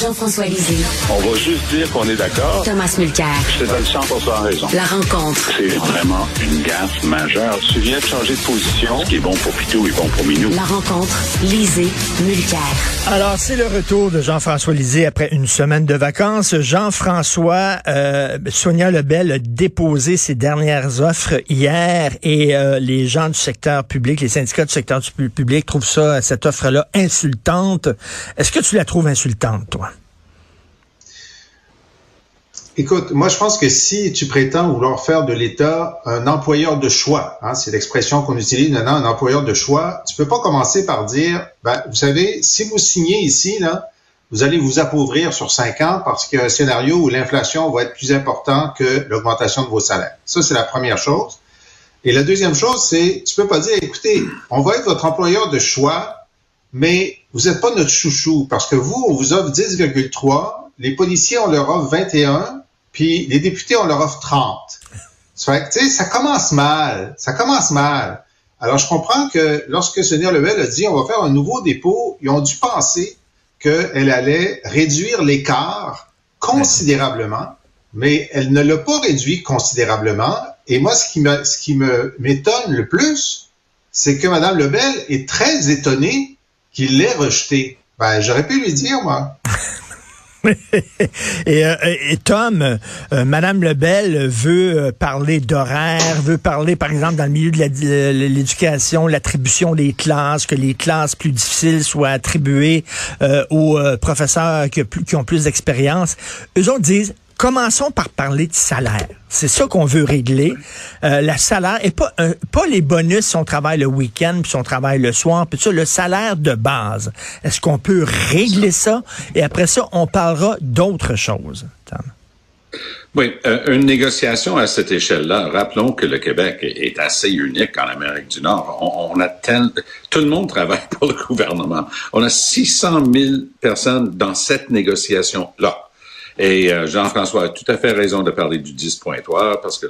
Jean-François Lisée. On va juste dire qu'on est d'accord. Thomas Mulcair. Je te donne 100 raison. La rencontre. C'est vraiment une gaffe majeure. Tu viens de changer de position. Ce qui est bon pour Pitou est bon pour Minou. La rencontre. Lisée. Mulcair. Alors, c'est le retour de Jean-François Lisée après une semaine de vacances. Jean-François, euh, Sonia Lebel a déposé ses dernières offres hier et euh, les gens du secteur public, les syndicats du secteur du public trouvent ça, cette offre-là insultante. Est-ce que tu la trouves insultante, toi? Écoute, moi je pense que si tu prétends vouloir faire de l'État un employeur de choix, hein, c'est l'expression qu'on utilise maintenant, un employeur de choix, tu peux pas commencer par dire, ben, vous savez, si vous signez ici, là, vous allez vous appauvrir sur cinq ans parce qu'il y a un scénario où l'inflation va être plus importante que l'augmentation de vos salaires. Ça, c'est la première chose. Et la deuxième chose, c'est, tu peux pas dire, écoutez, on va être votre employeur de choix, mais vous n'êtes pas notre chouchou parce que vous, on vous offre 10,3, les policiers, on leur offre 21, puis les députés, on leur offre 30. Ça fait que, ça commence mal. Ça commence mal. Alors, je comprends que lorsque Sonia Lebel a dit on va faire un nouveau dépôt, ils ont dû penser qu'elle allait réduire l'écart considérablement, mais elle ne l'a pas réduit considérablement. Et moi, ce qui m'étonne le plus, c'est que Mme Lebel est très étonnée qu'il l'ait rejeté. Ben, j'aurais pu lui dire, moi. et, euh, et, Tom, euh, Madame Lebel veut euh, parler d'horaire, veut parler, par exemple, dans le milieu de l'éducation, l'attribution des classes, que les classes plus difficiles soient attribuées aux professeurs qui, qui ont plus d'expérience. Eux autres disent, commençons par parler de salaire. C'est ça qu'on veut régler. Euh, le salaire et pas pas les bonus si on travaille le week-end puis si on travaille le soir puis ça le salaire de base. Est-ce qu'on peut régler ça? Et après ça on parlera d'autres choses. Oui, euh, une négociation à cette échelle-là. Rappelons que le Québec est assez unique en Amérique du Nord. On, a tel, tout le monde travaille pour le gouvernement. On a 600 000 personnes dans cette négociation-là. Et euh, Jean-François a tout à fait raison de parler du 10 pointoir parce que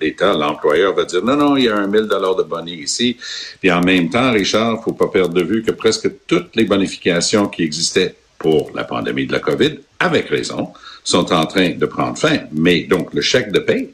l'État, l'employeur va dire non, non, il y a un 1000 dollars de boni ici. Puis en même temps, Richard, faut pas perdre de vue que presque toutes les bonifications qui existaient pour la pandémie de la COVID, avec raison, sont en train de prendre fin. Mais donc, le chèque de paie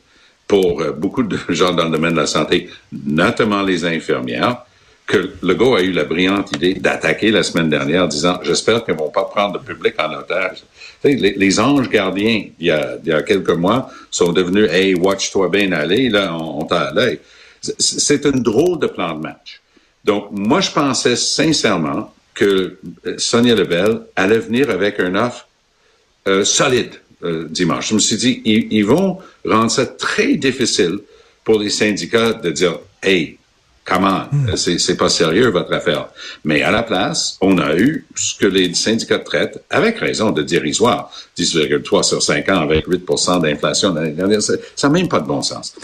pour euh, beaucoup de gens dans le domaine de la santé, notamment les infirmières, que Legault a eu la brillante idée d'attaquer la semaine dernière, disant j'espère qu'ils vont pas prendre le public en otage. Les, anges gardiens, il y, a, il y a quelques mois, sont devenus Hey, watch-toi bien aller, là, on, on t'a à l'œil. C'est une drôle de plan de match. Donc, moi, je pensais sincèrement que Sonia Lebel allait venir avec un offre euh, solide euh, dimanche. Je me suis dit, ils, ils vont rendre ça très difficile pour les syndicats de dire, hey, Comment? Hmm. C'est pas sérieux, votre affaire. Mais à la place, on a eu ce que les syndicats traitent, avec raison, de dérisoire. 10,3 sur 5 ans avec 8% d'inflation l'année dernière. Ça n'a même pas de bon sens.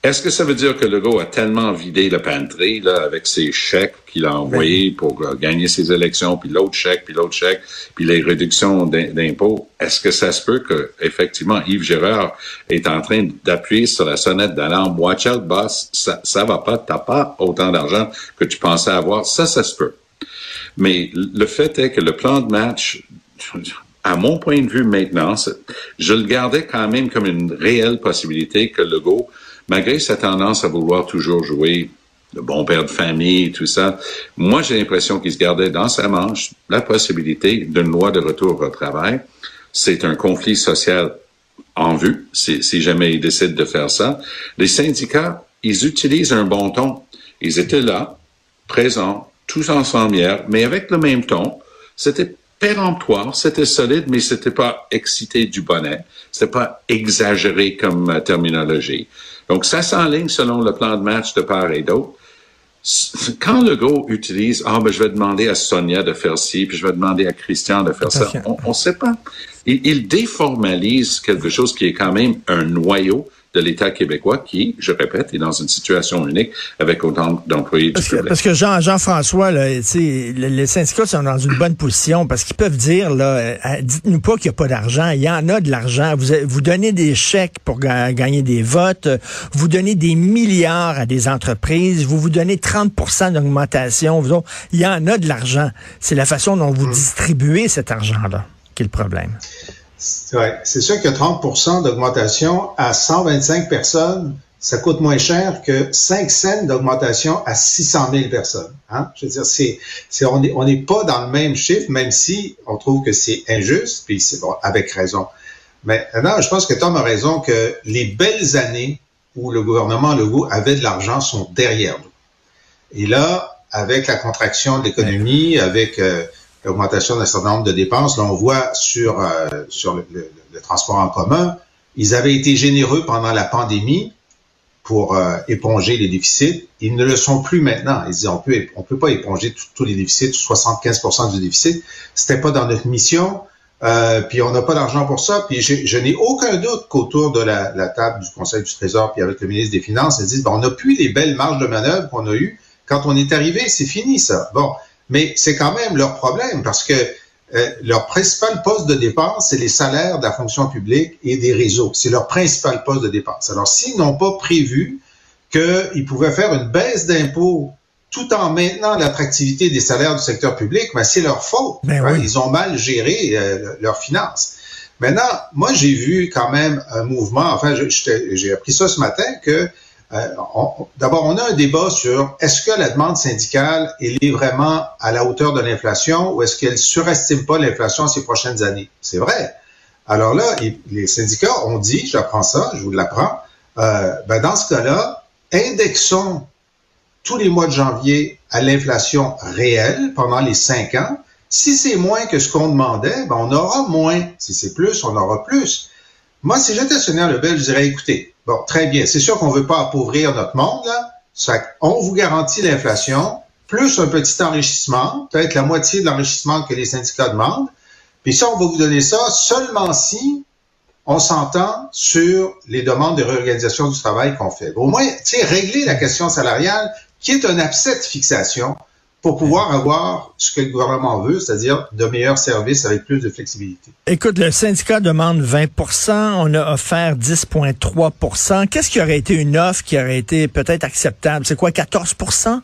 Est-ce que ça veut dire que Legault a tellement vidé le pantry là, avec ses chèques qu'il a envoyés pour euh, gagner ses élections, puis l'autre chèque, puis l'autre chèque, puis les réductions d'impôts? Est-ce que ça se peut que effectivement Yves Gérard est en train d'appuyer sur la sonnette d'alarme? Watch out, boss, ça, ça va pas, t'as pas autant d'argent que tu pensais avoir. Ça, ça se peut. Mais le fait est que le plan de match, à mon point de vue maintenant, je le gardais quand même comme une réelle possibilité que Legault malgré sa tendance à vouloir toujours jouer le bon père de famille et tout ça, moi j'ai l'impression qu'il se gardait dans sa manche la possibilité d'une loi de retour au travail. C'est un conflit social en vue, si, si jamais il décide de faire ça. Les syndicats, ils utilisent un bon ton. Ils étaient là, présents, tous ensemble hier, mais avec le même ton. C'était péremptoire, c'était solide, mais c'était pas excité du bonnet. C'était pas exagéré comme euh, terminologie. Donc, ça s'enligne selon le plan de match de part et d'autre. Quand le gros utilise, ah, ben, je vais demander à Sonia de faire ci, puis je vais demander à Christian de faire ça, on ne sait pas. Il, il déformalise quelque chose qui est quand même un noyau de l'État québécois qui, je répète, est dans une situation unique avec autant d'employés parce, que, parce que Jean, Jean-François, les syndicats sont dans une bonne position parce qu'ils peuvent dire, là, euh, dites-nous pas qu'il n'y a pas d'argent. Il y en a de l'argent. Vous, vous donnez des chèques pour gagner des votes. Vous donnez des milliards à des entreprises. Vous vous donnez 30% d'augmentation. Il y en a de l'argent. C'est la façon dont vous mmh. distribuez cet argent-là qui est le problème. Ouais, c'est sûr que 30% d'augmentation à 125 personnes, ça coûte moins cher que 5 cents d'augmentation à 600 000 personnes. Hein? Je veux dire, c'est, c'est on n'est on est pas dans le même chiffre, même si on trouve que c'est injuste, puis c'est avec raison. Mais non, je pense que Tom a raison que les belles années où le gouvernement Legault avait de l'argent sont derrière nous. Et là, avec la contraction de l'économie, avec euh, l'augmentation d'un certain nombre de dépenses. Là, on voit sur, euh, sur le, transport en commun, ils avaient été généreux pendant la pandémie pour euh, éponger les déficits. Ils ne le sont plus maintenant. Ils disent on peut on peut pas éponger tous les déficits, 75% du déficit. C'était pas dans notre mission. Euh, puis on n'a pas d'argent pour ça. Puis je n'ai aucun doute qu'autour de la, la, table du Conseil du Trésor, puis avec le ministre des Finances, ils disent bon, on n'a plus les belles marges de manœuvre qu'on a eues quand on est arrivé. C'est fini ça. Bon, mais c'est quand même leur problème parce que euh, leur principal poste de dépense, c'est les salaires de la fonction publique et des réseaux. C'est leur principal poste de dépense. Alors, s'ils n'ont pas prévu qu'ils pouvaient faire une baisse d'impôts tout en maintenant l'attractivité des salaires du secteur public, ben c'est leur faute. Ben. Ils ont mal géré euh, leurs finances. Maintenant, moi, j'ai vu quand même un mouvement, enfin, j'ai appris ça ce matin, que euh, d'abord, on a un débat sur est-ce que la demande syndicale est vraiment à la hauteur de l'inflation ou est-ce qu'elle surestime pas l'inflation ces prochaines années? C'est vrai. Alors là, les syndicats ont dit, j'apprends ça, je vous l'apprends, euh, ben dans ce cas-là, indexons tous les mois de janvier à l'inflation réelle pendant les cinq ans. Si c'est moins que ce qu'on demandait, ben on aura moins. Si c'est plus, on aura plus. Moi, si j'étais Sonia Lebel, je dirais, écoutez, bon, très bien, c'est sûr qu'on veut pas appauvrir notre monde, là. On vous garantit l'inflation, plus un petit enrichissement, peut-être la moitié de l'enrichissement que les syndicats demandent. Puis ça, on va vous donner ça seulement si on s'entend sur les demandes de réorganisation du travail qu'on fait. Au moins, tu sais, régler la question salariale, qui est un abcès de fixation, pour pouvoir avoir ce que le gouvernement veut, c'est-à-dire de meilleurs services avec plus de flexibilité. Écoute, le syndicat demande 20% on a offert 10,3% Qu'est-ce qui aurait été une offre qui aurait été peut-être acceptable? C'est quoi, 14%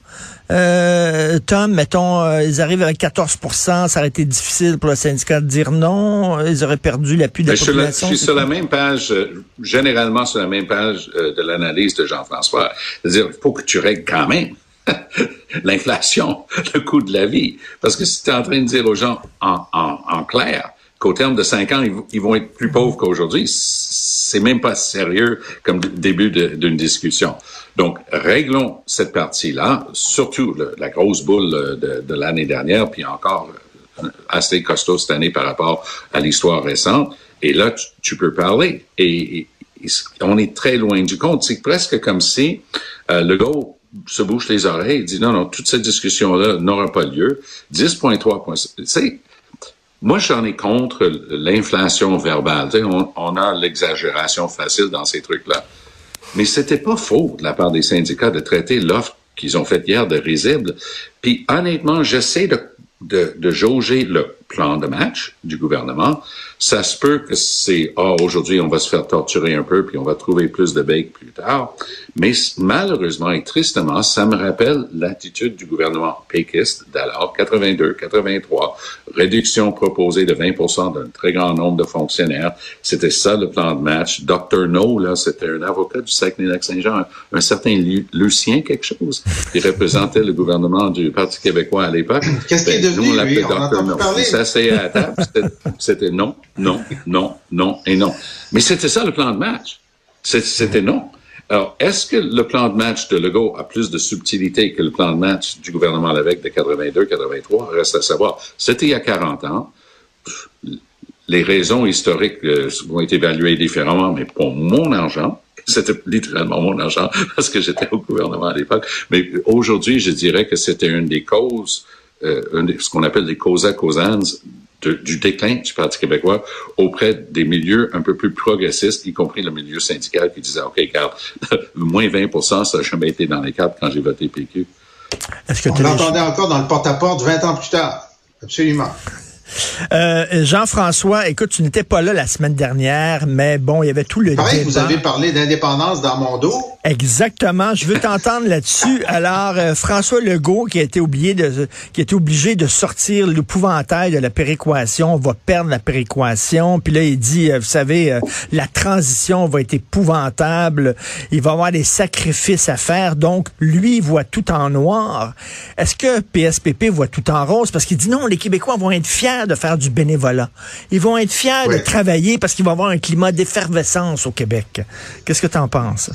euh, Tom, mettons, euh, ils arrivent avec 14% ça aurait été difficile pour le syndicat de dire non, ils auraient perdu l'appui de la ben, population. Je suis sur la même page, euh, généralement sur la même page de l'analyse de Jean-François. C'est-à-dire, il faut que tu règles quand même l'inflation, le coût de la vie. Parce que si tu es en train de dire aux gens en, clair qu'au terme de cinq ans, ils, vont être plus pauvres qu'aujourd'hui, c'est même pas sérieux comme début d'une discussion. Donc, réglons cette partie-là, surtout la grosse boule de, de l'année dernière, puis encore euh, assez costaud cette année par rapport à l'histoire récente. Et là, tu, peux parler. Et, on est très loin du compte. C'est presque comme si euh, le gars se bouche les oreilles et dit non, non, toute cette discussion-là n'aura pas lieu. 10,3 points. moi, j'en ai contre l'inflation verbale. On, on, a l'exagération facile dans ces trucs-là. Mais c'était pas faux de la part des syndicats de traiter l'offre qu'ils ont faite hier de risible. Puis honnêtement, j'essaie de, de, de jauger le plan de match du gouvernement. Ça se peut que c'est, ah, aujourd'hui, on va se faire torturer un peu, puis on va trouver plus de bacon plus tard. Mais malheureusement et tristement, ça me rappelle l'attitude du gouvernement péquiste d'alors, 82, 83, réduction proposée de 20% d'un très grand nombre de fonctionnaires. C'était ça le plan de match. Dr. No, là, c'était un avocat du Saguenay-Lac-Saint-Jean, un, certain Lucien quelque chose, qui représentait le gouvernement du Parti québécois à l'époque. Qu'est-ce qui est ben, devenu, on? Dr. No. S'asseyait à table, c'était non, non, non, non et non. Mais c'était ça le plan de match. C'était non. Alors, est-ce que le plan de match de Legault a plus de subtilité que le plan de match du gouvernement Lévesque de 82-83? Reste à savoir. C'était il y a 40 ans. Les raisons historiques euh, ont été évaluées différemment, mais pour mon argent, c'était littéralement mon argent parce que j'étais au gouvernement à l'époque. Mais aujourd'hui, je dirais que c'était une des causes, euh, ce qu'on appelle des causa causans du déclin du Parti québécois auprès des milieux un peu plus progressistes, y compris le milieu syndical qui disait, OK, regarde, moins 20% ça n'a jamais été dans les cadres quand j'ai voté PQ. On l'entendait encore dans le porte-à-porte 20 ans plus tard. Absolument. Euh, Jean-François, écoute, tu n'étais pas là la semaine dernière, mais bon, il y avait tout le Pareil, vous avez parlé d'indépendance dans mon dos. Exactement. Je veux t'entendre là-dessus. Alors, euh, François Legault, qui a été oublié de, qui a été obligé de sortir l'épouvantail de la péréquation, va perdre la péréquation. Puis là, il dit, euh, vous savez, la transition va être épouvantable. Il va avoir des sacrifices à faire. Donc, lui, il voit tout en noir. Est-ce que PSPP voit tout en rose? Parce qu'il dit non, les Québécois vont être fiers de faire du bénévolat. Ils vont être fiers de travailler parce qu'il va y avoir un climat d'effervescence au Québec. Qu'est-ce que tu en penses?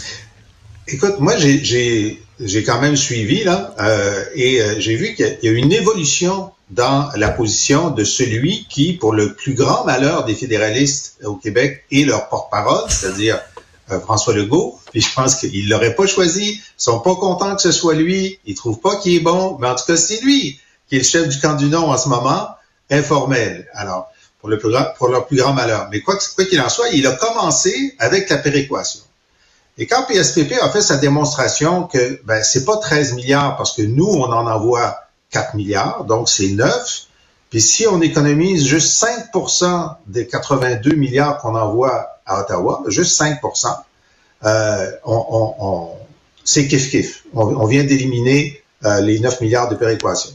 Écoute, moi, j'ai quand même suivi, là, euh, et euh, j'ai vu qu'il y a une évolution dans la position de celui qui, pour le plus grand malheur des fédéralistes au Québec, est leur porte-parole, c'est-à-dire euh, François Legault. Puis je pense qu'il l'aurait pas choisi. Ils sont pas contents que ce soit lui. Ils trouvent pas qu'il est bon. Mais en tout cas, c'est lui qui est le chef du camp du non en ce moment informel. Alors, pour, le plus grand, pour leur plus grand malheur. Mais quoi qu'il en soit, il a commencé avec la péréquation. Et quand PSPP a fait sa démonstration que ben, c'est pas 13 milliards parce que nous, on en envoie 4 milliards, donc c'est 9. Puis si on économise juste 5% des 82 milliards qu'on envoie à Ottawa, juste 5 euh, on, on, on c'est kiff-kiff. On, vient d'éliminer euh, les 9 milliards de péréquation.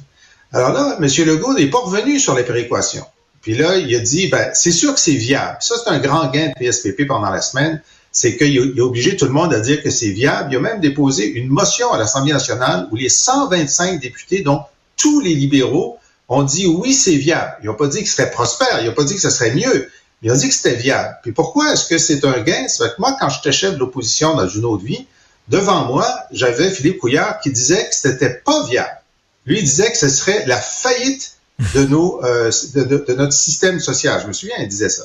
Alors là, M. Legault n'est pas revenu sur les péréquations. Puis là, il a dit, ben, c'est sûr que c'est viable. Ça, c'est un grand gain de PSPP pendant la semaine. C'est qu'il a obligé tout le monde à dire que c'est viable. Il a même déposé une motion à l'Assemblée nationale où les 125 députés, dont tous les libéraux, ont dit oui, c'est viable. Ils n'ont pas dit que ce serait prospère. Ils n'ont pas dit que ce serait mieux. Ils ont dit que c'était viable. Puis pourquoi est-ce que c'est un gain? C'est que moi, quand j'étais chef de l'opposition dans une autre vie, devant moi, j'avais Philippe Couillard qui disait que c'était pas viable. Lui disait que ce serait la faillite de, euh, de, notre système social. Je me souviens, il disait ça.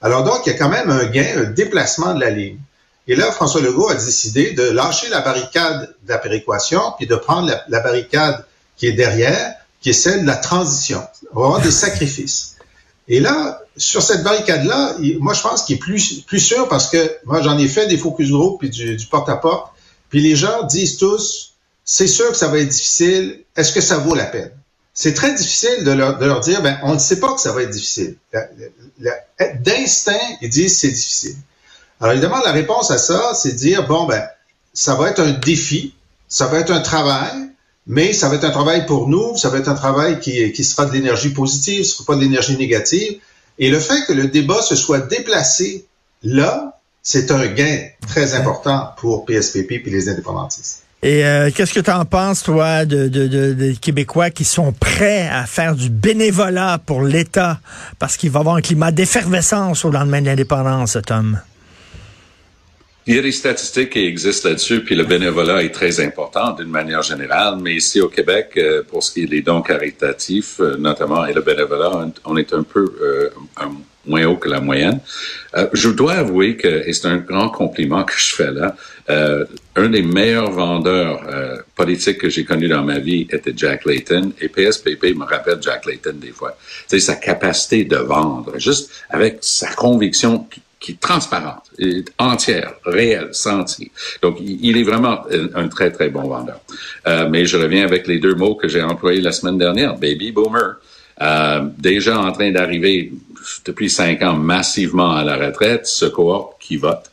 Alors donc, il y a quand même un gain, un déplacement de la ligne. Et là, François Legault a décidé de lâcher la barricade de la péréquation, puis de prendre la, barricade qui est derrière, qui est celle de la transition. On va avoir des sacrifices. Et là, sur cette barricade-là, moi, je pense qu'il est plus, sûr parce que moi, j'en ai fait des focus group puis du porte-à-porte, puis les gens disent tous, c'est sûr que ça va être difficile. Est-ce que ça vaut la peine? C'est très difficile de leur, dire, ben, on ne sait pas que ça va être difficile. D'instinct, ils disent c'est difficile. Alors évidemment, la réponse à ça, c'est de dire, bon, ben, ça va être un défi, ça va être un travail, mais ça va être un travail pour nous, ça va être un travail qui, qui sera de l'énergie positive, ce sera pas de l'énergie négative. Et le fait que le débat se soit déplacé là, c'est un gain très important pour PSPP et les indépendantistes. Et euh, qu'est-ce que tu en penses, toi, de, de, de, des Québécois qui sont prêts à faire du bénévolat pour l'État? Parce qu'il va y avoir un climat d'effervescence au lendemain de l'indépendance, Tom? Il y a des statistiques qui existent là-dessus, puis le bénévolat est très important d'une manière générale, mais ici au Québec, euh, pour ce qui est des dons caritatifs, euh, notamment, et le bénévolat, on est un peu un moins haut que la moyenne. Euh, je dois avouer que, et c'est un grand compliment que je fais là, euh, un des meilleurs vendeurs euh, politiques que j'ai connu dans ma vie était Jack Layton, et PSPP me rappelle Jack Layton des fois. C'est sa capacité de vendre, juste avec sa conviction qui, est transparente, entière, réelle, sentie. Donc, il, est vraiment un, très, très bon vendeur. Euh, mais je reviens avec les deux mots que j'ai employés la semaine dernière, baby boomer. Euh, déjà en train d'arriver depuis cinq ans massivement à la retraite, ce cohorte qui vote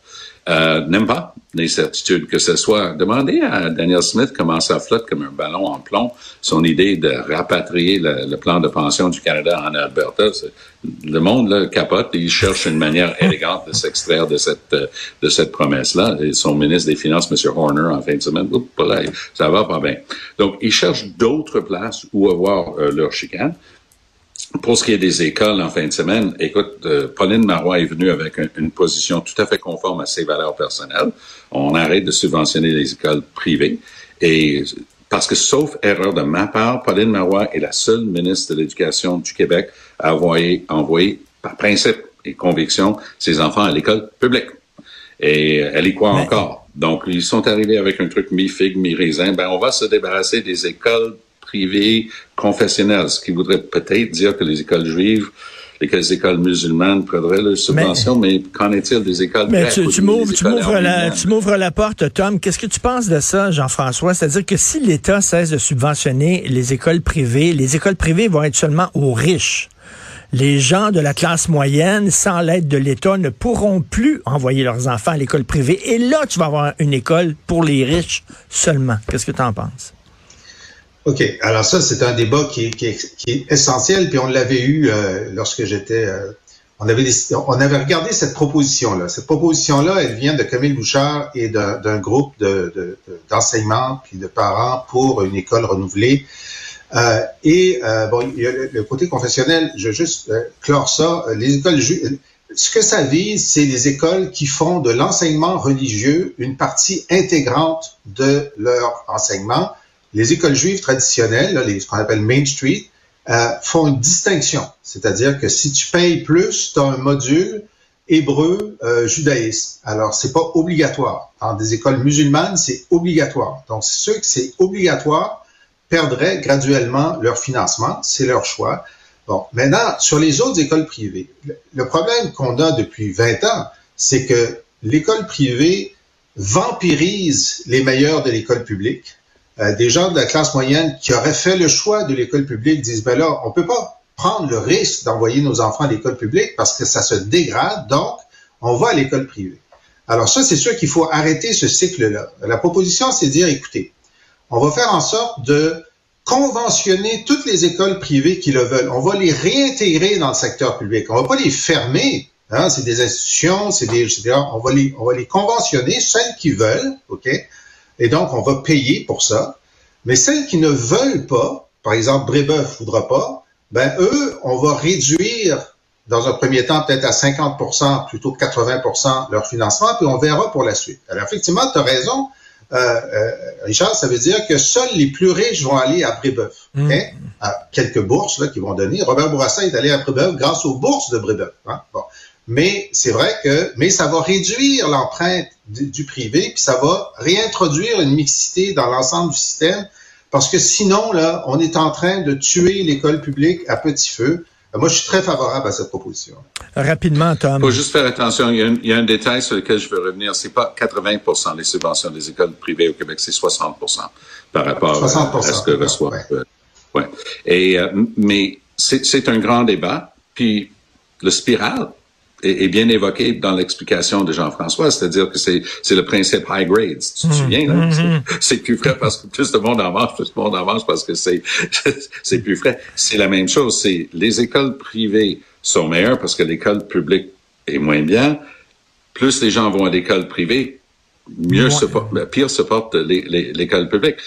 euh, n'aime pas les certitudes que ce soit. Demandez à Daniel Smith comment ça flotte comme un ballon en plomb son idée de rapatrier le, plan de pension du Canada en Alberta. Le monde là, capote et il cherche une manière élégante de s'extraire de cette de cette promesse-là. Et son ministre des Finances, M. Horner, en fin de semaine, ça va pas bien. Donc, ils cherchent d'autres places où avoir euh, leur chicane. Pour ce qui est des écoles en fin de semaine, écoute, euh, Pauline Marois est venue avec une position tout à fait conforme à ses valeurs personnelles. On arrête de subventionner les écoles privées. Et parce que, sauf erreur de ma part, Pauline Marois est la seule ministre de l'Éducation du Québec à avoir envoyé, par principe et conviction, ses enfants à l'école publique. Et elle y croit encore. Donc, ils sont arrivés avec un truc mi-figue, mi-raisin. Ben, on va se débarrasser des écoles privées confessionnelles, ce qui voudrait peut-être dire que les écoles juives les écoles musulmanes prendraient leurs subventions, mais, qu'en est-il des écoles Mais tu, tu m'ouvres la, tu la porte, Tom. Qu'est-ce que tu penses de ça, Jean-François? C'est-à-dire que si l'État cesse de subventionner les écoles privées, les écoles privées vont être seulement aux riches. Les gens de la classe moyenne, sans l'aide de l'État, ne pourront plus envoyer leurs enfants à l'école privée. Et là, tu vas avoir une école pour les riches seulement. Qu'est-ce que tu en penses? OK. Alors ça, c'est un débat qui est, qui, qui est, essentiel, puis on l'avait eu euh, lorsque j'étais... Euh, on, avait, on avait regardé cette proposition-là. Cette proposition-là, elle vient de Camille Bouchard et d'un groupe d'enseignement de, puis de parents pour une école renouvelée. Euh, et euh, bon, il y a le, côté confessionnel, je vais juste clore ça. Les écoles ce que ça vise, c'est les écoles qui font de l'enseignement religieux une partie intégrante de leur enseignement les écoles juives traditionnelles, les, ce qu'on appelle Main Street, euh, font une distinction. C'est-à-dire que si tu payes plus, tu as un module hébreu euh, judaïsme. Alors, c'est pas obligatoire. Dans des écoles musulmanes, c'est obligatoire. Donc, ceux que c'est obligatoire perdraient graduellement leur financement. C'est leur choix. Bon, maintenant, sur les autres écoles privées, le problème qu'on a depuis 20 ans, c'est que l'école privée vampirise les meilleurs de l'école publique euh, des gens de la classe moyenne qui auraient fait le choix de l'école publique disent, ben là, on peut pas prendre le risque d'envoyer nos enfants à l'école publique parce que ça se dégrade, donc on va à l'école privée. Alors ça, c'est sûr qu'il faut arrêter ce cycle-là. La proposition, c'est de dire, écoutez, on va faire en sorte de conventionner toutes les écoles privées qui le veulent. On va les réintégrer dans le secteur public. On va pas les fermer. Hein, c'est des institutions, c'est des, on va les, on va les conventionner, celles qui veulent, ok, et donc on va payer pour ça. Mais celles qui ne veulent pas, par exemple Brébeuf voudra pas, ben eux, on va réduire dans un premier temps peut-être à 50% plutôt que 80% leur financement, puis on verra pour la suite. Alors effectivement, tu as raison, euh, euh, Richard, ça veut dire que seuls les plus riches vont aller à Brébeuf. Mm. À quelques bourses là, qui vont donner. Robert Bourassa est allé à Brébeuf grâce aux bourses de Brébeuf. Hein? Bon. Mais c'est vrai que, mais ça va réduire l'empreinte du, privé, puis ça va réintroduire une mixité dans l'ensemble du système, parce que sinon, là, on est en train de tuer l'école publique à petit feu. Moi, je suis très favorable à cette proposition. Rapidement, Tom. Il faut juste faire attention. Il y, a un, détail sur lequel je veux revenir. C'est pas 80 les subventions des écoles privées au Québec, c'est 60% par rapport à ce que reçoit. Ouais. ouais. Et, euh, mais c'est un grand débat. Puis le spirale, est, bien évoqué dans l'explication de Jean-François, c'est-à-dire que c'est, c'est le principe high grades. Tu te mmh, souviens, là? Mmh, mmh. C'est, plus frais parce que plus de monde en mange, plus de monde en mange parce que c'est, c'est plus frais. C'est la même chose. C'est les écoles privées sont meilleures parce que l'école publique est moins bien. Plus les gens vont à l'école privée, mieux se porte, pire se porte l'école publique.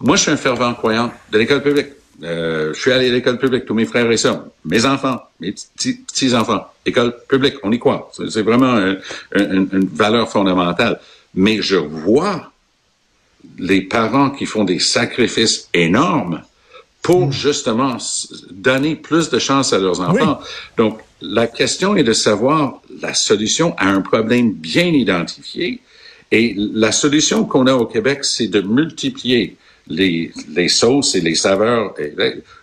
Moi, je suis un fervent croyant de l'école publique. Euh, je suis allé à l'école publique, tous mes frères et sœurs, mes enfants, mes petits-enfants, école publique, on y croit. C'est vraiment une valeur fondamentale. Mais je vois les parents qui font des sacrifices énormes pour mm. justement donner plus de chance à leurs enfants. Donc, la question est de savoir la solution à un problème bien identifié. Et la solution qu'on a au Québec, c'est de multiplier les, les sauces et les saveurs.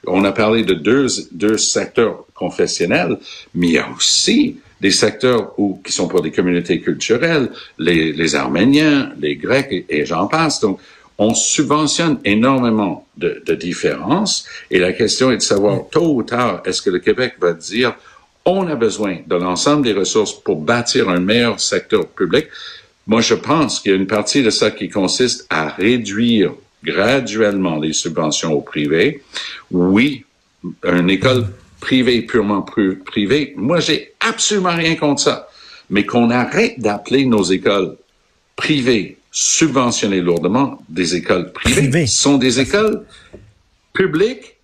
On a parlé de deux, deux secteurs confessionnels, mais il y a aussi des secteurs où, qui sont pour des communautés culturelles, les, les Arméniens, les Grecs et, j'en passe. Donc, on subventionne énormément de, de, différences et la question est de savoir tôt ou tard, est-ce que le Québec va dire on a besoin de l'ensemble des ressources pour bâtir un meilleur secteur public? Moi, je pense qu'il y a une partie de ça qui consiste à réduire graduellement les subventions au privé. Oui, une école privée, purement privée, moi, j'ai absolument rien contre ça. Mais qu'on arrête d'appeler nos écoles privées subventionnées lourdement des écoles privées. Ce sont des écoles publiques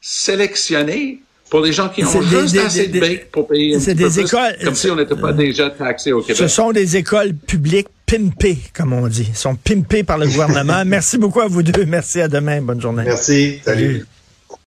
sélectionnées pour les gens qui ont des- juste des- assez des- de bec pour payer un peu des plus, écoles- comme si on n'était pas déjà taxé au Québec. Ce sont des écoles publiques pimpées, comme on dit. Ils sont pimpées par le gouvernement. Merci beaucoup à vous deux. Merci, à demain. Bonne journée. Merci. Salut. Salut.